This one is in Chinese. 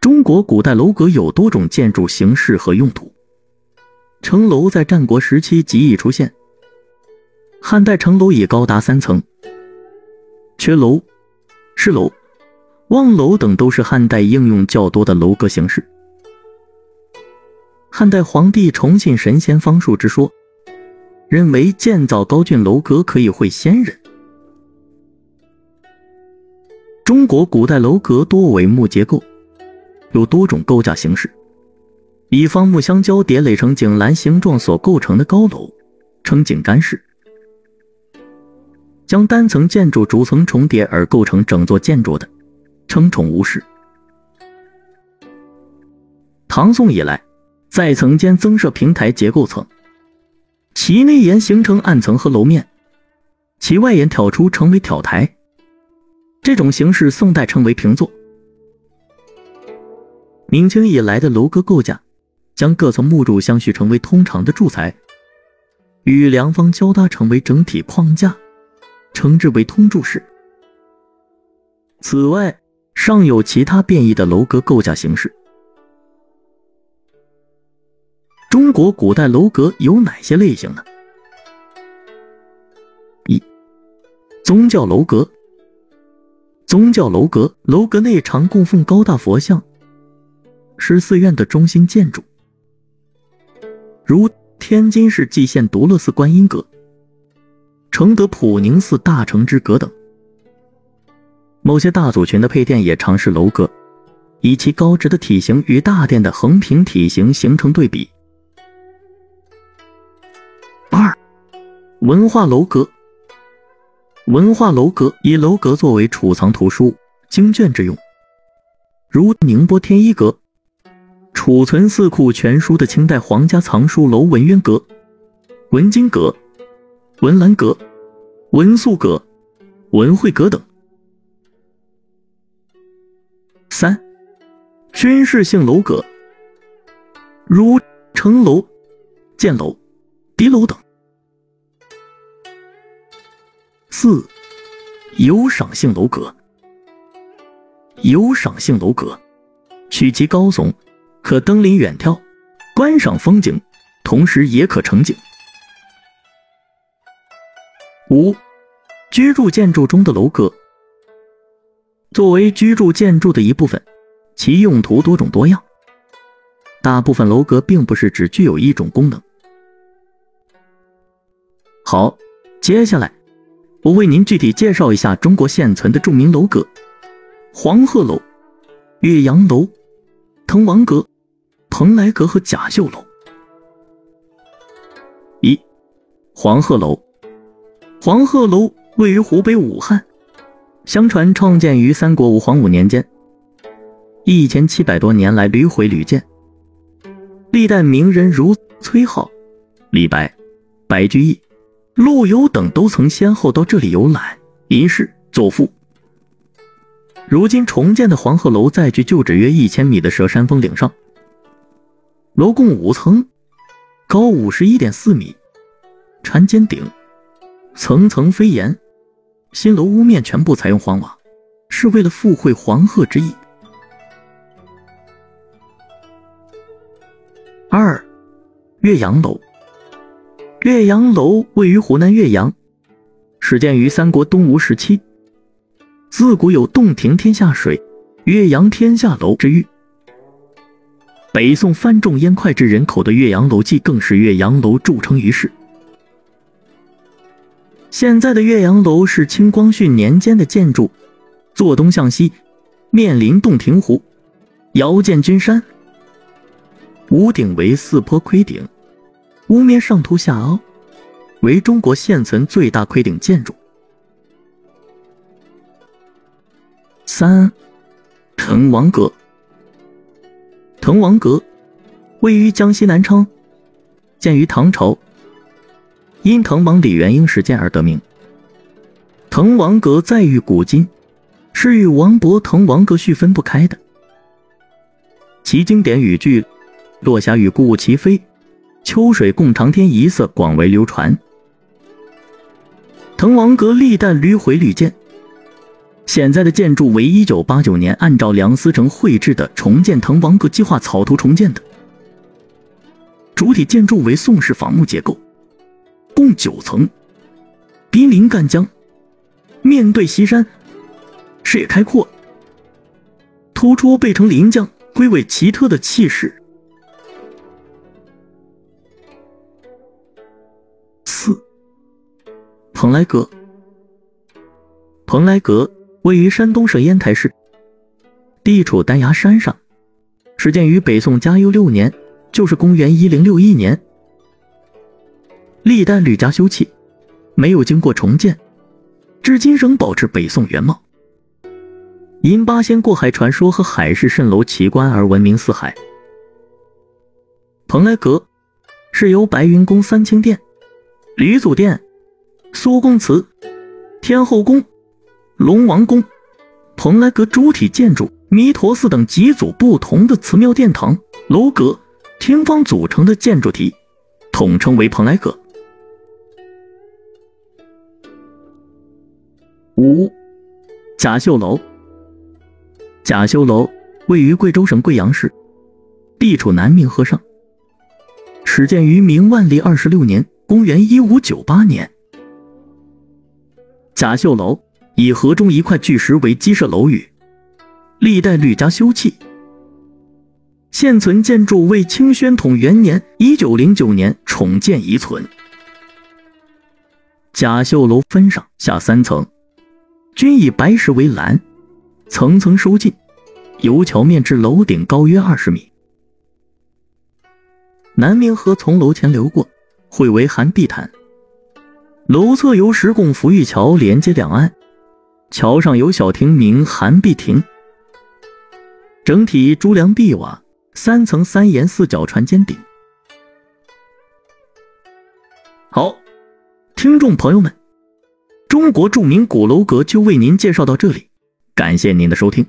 中国古代楼阁有多种建筑形式和用途。城楼在战国时期极易出现，汉代城楼已高达三层。阙楼、诗楼、望楼等都是汉代应用较多的楼阁形式。汉代皇帝崇信神仙方术之说，认为建造高峻楼阁可以会仙人。中国古代楼阁多为木结构。有多种构架形式，以方木相交叠垒成井栏形状所构成的高楼，称井干式；将单层建筑逐层重叠而构成整座建筑的，称重屋式。唐宋以来，在层间增设平台结构层，其内沿形成暗层和楼面，其外沿挑出成为挑台。这种形式，宋代称为平座。明清以来的楼阁构架，将各层木柱相续成为通常的柱材，与梁方交搭成为整体框架，称之为通柱式。此外，尚有其他变异的楼阁构架形式。中国古代楼阁有哪些类型呢？一、宗教楼阁。宗教楼阁，楼阁内常供奉高大佛像。是寺院的中心建筑，如天津市蓟县独乐寺观音阁、承德普宁寺大成之阁等。某些大族群的配殿也常是楼阁，以其高直的体型与大殿的横平体型形成对比。二、文化楼阁。文化楼阁以楼阁作为储藏图书、经卷之用，如宁波天一阁。储存《四库全书》的清代皇家藏书楼文渊阁、文经阁、文澜阁、文素阁、文惠阁等。三、军事性楼阁，如城楼、箭楼、敌楼等。四、有赏性楼阁，有赏性楼阁，取其高耸。可登临远眺，观赏风景，同时也可成景。五、居住建筑中的楼阁，作为居住建筑的一部分，其用途多种多样。大部分楼阁并不是只具有一种功能。好，接下来我为您具体介绍一下中国现存的著名楼阁：黄鹤楼、岳阳楼、滕王阁。蓬莱阁和贾秀楼。一，黄鹤楼。黄鹤楼位于湖北武汉，相传创建于三国吴黄武年间，一千七百多年来屡毁屡建，历代名人如崔颢、李白、白居易、陆游等都曾先后到这里游览、吟诗作赋。如今重建的黄鹤楼在距旧址约一千米的蛇山峰顶上。楼共五层，高五十一点四米，缠尖顶，层层飞檐。新楼屋面全部采用黄瓦，是为了附会黄鹤之意。二，岳阳楼。岳阳楼位于湖南岳阳，始建于三国东吴时期，自古有“洞庭天下水，岳阳天下楼”之誉。北宋范仲淹脍炙人口的《岳阳楼记》更是岳阳楼著称于世。现在的岳阳楼是清光绪年间的建筑，坐东向西，面临洞庭湖，遥见君山。屋顶为四坡盔顶，屋面上凸下凹，为中国现存最大盔顶建筑。三，滕王阁。滕王阁位于江西南昌，建于唐朝，因滕王李元婴始建而得名。滕王阁载誉古今，是与王勃《滕王阁序》分不开的。其经典语句“落霞与孤鹜齐飞，秋水共长天”一色广为流传。滕王阁历代屡毁屡建，现在的建筑为一九八九年按照梁思成绘制的重建滕王阁计划草图重建的，主体建筑为宋式仿木结构，共九层，濒临赣江，面对西山，视野开阔，突出背城临江，归为奇特的气势。四，蓬莱阁，蓬莱阁。位于山东省烟台市，地处丹崖山上，始建于北宋嘉佑六年，就是公元一零六一年。历代屡加修葺，没有经过重建，至今仍保持北宋原貌。因八仙过海传说和海市蜃楼奇观而闻名四海。蓬莱阁是由白云宫三清殿、吕祖殿、苏公祠、天后宫。龙王宫、蓬莱阁主体建筑、弥陀寺等几组不同的祠庙、殿堂、楼阁、厅房组成的建筑体，统称为蓬莱阁。五、甲秀楼。甲秀楼位于贵州省贵阳市，地处南明河上，始建于明万历二十六年（公元一五九八年）。甲秀楼。以河中一块巨石为基设楼宇，历代屡加修葺。现存建筑为清宣统元年（一九零九年）重建遗存。甲秀楼分上下三层，均以白石为栏，层层收进，由桥面至楼顶高约二十米。南明河从楼前流过，汇为寒碧潭。楼侧由石拱浮玉桥连接两岸。桥上有小亭名寒碧亭，整体朱梁碧瓦，三层三檐四角船尖顶。好，听众朋友们，中国著名鼓楼阁就为您介绍到这里，感谢您的收听。